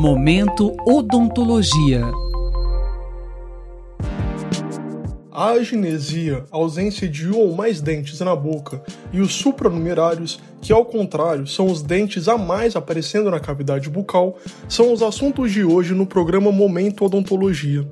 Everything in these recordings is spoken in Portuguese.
Momento Odontologia. A agenesia, ausência de um ou mais dentes na boca, e os supranumerários, que ao contrário são os dentes a mais aparecendo na cavidade bucal, são os assuntos de hoje no programa Momento Odontologia.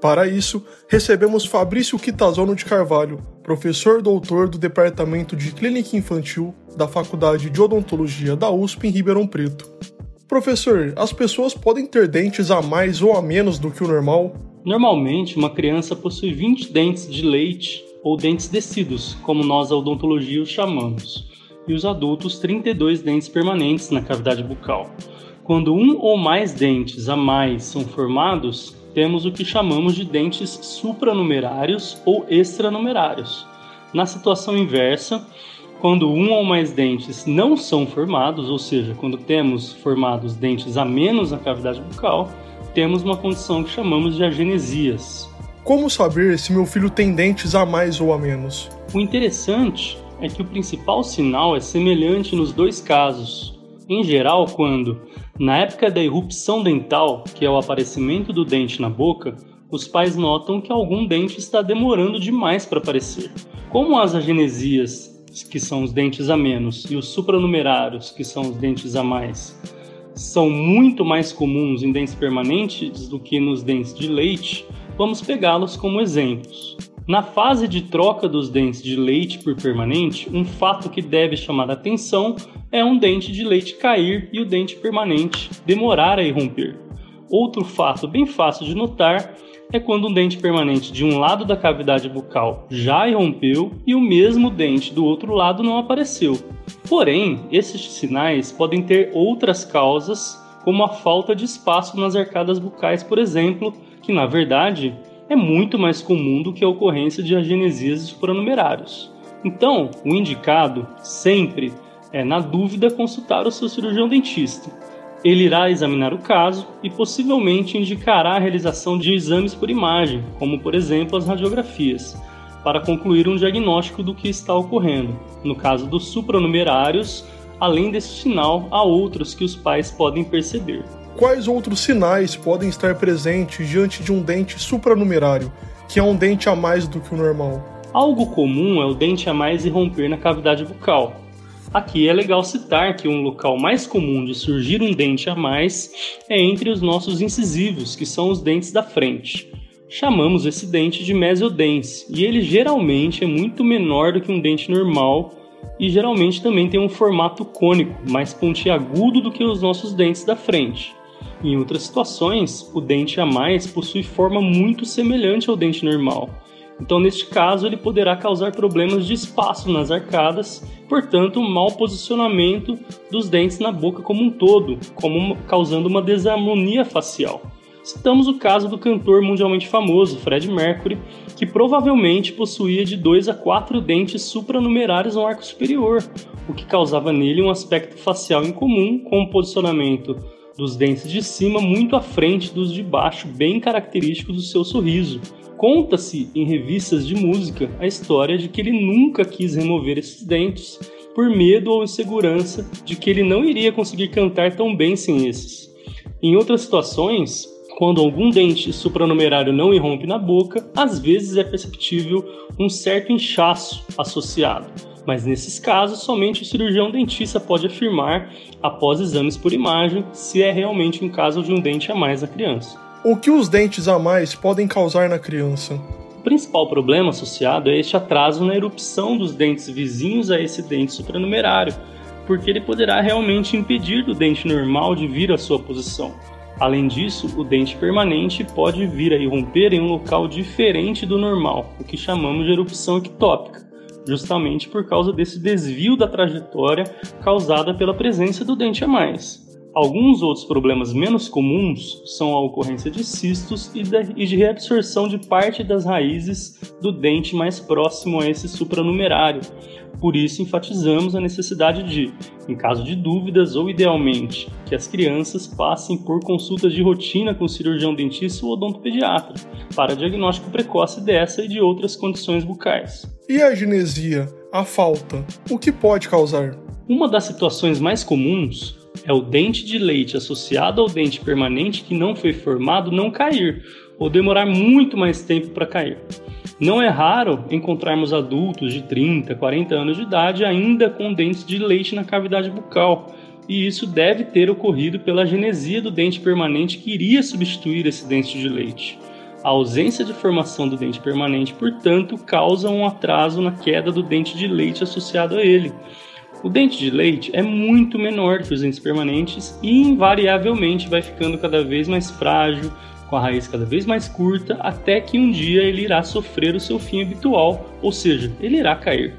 Para isso, recebemos Fabrício Quitazono de Carvalho, professor doutor do Departamento de Clínica Infantil da Faculdade de Odontologia da USP em Ribeirão Preto. Professor, as pessoas podem ter dentes a mais ou a menos do que o normal? Normalmente, uma criança possui 20 dentes de leite ou dentes descidos, como nós a odontologia os chamamos, e os adultos 32 dentes permanentes na cavidade bucal. Quando um ou mais dentes a mais são formados, temos o que chamamos de dentes supranumerários ou extranumerários. Na situação inversa, quando um ou mais dentes não são formados, ou seja, quando temos formados dentes a menos na cavidade bucal, temos uma condição que chamamos de agenesias. Como saber se meu filho tem dentes a mais ou a menos? O interessante é que o principal sinal é semelhante nos dois casos. Em geral, quando, na época da erupção dental, que é o aparecimento do dente na boca, os pais notam que algum dente está demorando demais para aparecer. Como as agenesias, que são os dentes a menos, e os supranumerários, que são os dentes a mais, são muito mais comuns em dentes permanentes do que nos dentes de leite, vamos pegá-los como exemplos. Na fase de troca dos dentes de leite por permanente, um fato que deve chamar atenção é um dente de leite cair e o dente permanente demorar a irromper. Outro fato bem fácil de notar é quando um dente permanente de um lado da cavidade bucal já irrompeu e o mesmo dente do outro lado não apareceu. Porém, esses sinais podem ter outras causas, como a falta de espaço nas arcadas bucais, por exemplo, que na verdade é muito mais comum do que a ocorrência de agenesias supranumerários. Então, o indicado sempre é, na dúvida, consultar o seu cirurgião dentista. Ele irá examinar o caso e possivelmente indicará a realização de exames por imagem, como por exemplo as radiografias, para concluir um diagnóstico do que está ocorrendo. No caso dos supranumerários, além desse sinal, há outros que os pais podem perceber. Quais outros sinais podem estar presentes diante de um dente supranumerário, que é um dente a mais do que o normal? Algo comum é o dente a mais irromper na cavidade bucal. Aqui é legal citar que um local mais comum de surgir um dente a mais é entre os nossos incisivos, que são os dentes da frente. Chamamos esse dente de mesiodens, e ele geralmente é muito menor do que um dente normal e geralmente também tem um formato cônico, mais pontiagudo do que os nossos dentes da frente. Em outras situações, o dente a mais possui forma muito semelhante ao dente normal. Então, neste caso, ele poderá causar problemas de espaço nas arcadas, portanto, um mau posicionamento dos dentes na boca como um todo, como causando uma desarmonia facial. Citamos o caso do cantor mundialmente famoso Fred Mercury, que provavelmente possuía de 2 a 4 dentes supranumerários no arco superior, o que causava nele um aspecto facial incomum com o posicionamento dos dentes de cima muito à frente dos de baixo, bem característicos do seu sorriso. Conta-se em revistas de música a história de que ele nunca quis remover esses dentes por medo ou insegurança de que ele não iria conseguir cantar tão bem sem esses. Em outras situações, quando algum dente supranumerário não irrompe na boca, às vezes é perceptível um certo inchaço associado mas nesses casos somente o cirurgião dentista pode afirmar, após exames por imagem, se é realmente um caso de um dente a mais na criança. O que os dentes a mais podem causar na criança? O principal problema associado é este atraso na erupção dos dentes vizinhos a esse dente supranumerário, porque ele poderá realmente impedir do dente normal de vir à sua posição. Além disso, o dente permanente pode vir a irromper em um local diferente do normal, o que chamamos de erupção ectópica justamente por causa desse desvio da trajetória causada pela presença do dente a mais. Alguns outros problemas menos comuns são a ocorrência de cistos e de reabsorção de parte das raízes do dente mais próximo a esse supranumerário. Por isso, enfatizamos a necessidade de, em caso de dúvidas ou idealmente, que as crianças passem por consultas de rotina com o cirurgião dentista ou odontopediatra para diagnóstico precoce dessa e de outras condições bucais. E a genesia, a falta, o que pode causar? Uma das situações mais comuns é o dente de leite associado ao dente permanente que não foi formado não cair ou demorar muito mais tempo para cair. Não é raro encontrarmos adultos de 30, 40 anos de idade ainda com dentes de leite na cavidade bucal, e isso deve ter ocorrido pela genesia do dente permanente que iria substituir esse dente de leite. A ausência de formação do dente permanente, portanto, causa um atraso na queda do dente de leite associado a ele. O dente de leite é muito menor que os dentes permanentes e invariavelmente vai ficando cada vez mais frágil, com a raiz cada vez mais curta, até que um dia ele irá sofrer o seu fim habitual, ou seja, ele irá cair.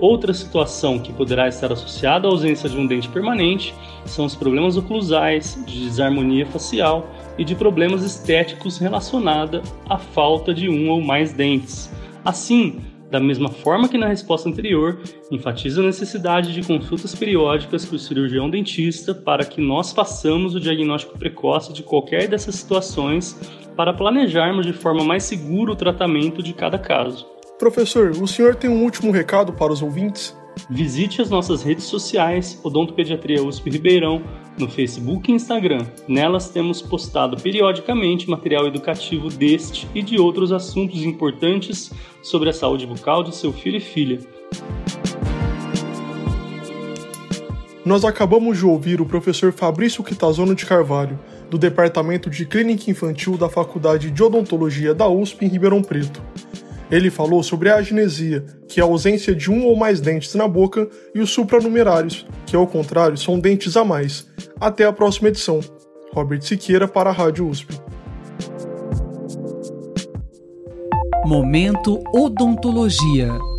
Outra situação que poderá estar associada à ausência de um dente permanente são os problemas oclusais, de desarmonia facial e de problemas estéticos relacionados à falta de um ou mais dentes. Assim, da mesma forma que na resposta anterior, enfatiza a necessidade de consultas periódicas com o cirurgião dentista para que nós façamos o diagnóstico precoce de qualquer dessas situações para planejarmos de forma mais segura o tratamento de cada caso. Professor, o senhor tem um último recado para os ouvintes? Visite as nossas redes sociais, Odontopediatria USP Ribeirão, no Facebook e Instagram. Nelas temos postado periodicamente material educativo deste e de outros assuntos importantes sobre a saúde bucal de seu filho e filha. Nós acabamos de ouvir o professor Fabrício Quitazono de Carvalho, do Departamento de Clínica Infantil da Faculdade de Odontologia da USP em Ribeirão Preto. Ele falou sobre a agenesia, que é a ausência de um ou mais dentes na boca, e os supranumerários, que ao contrário são dentes a mais. Até a próxima edição. Robert Siqueira para a Rádio USP. Momento Odontologia.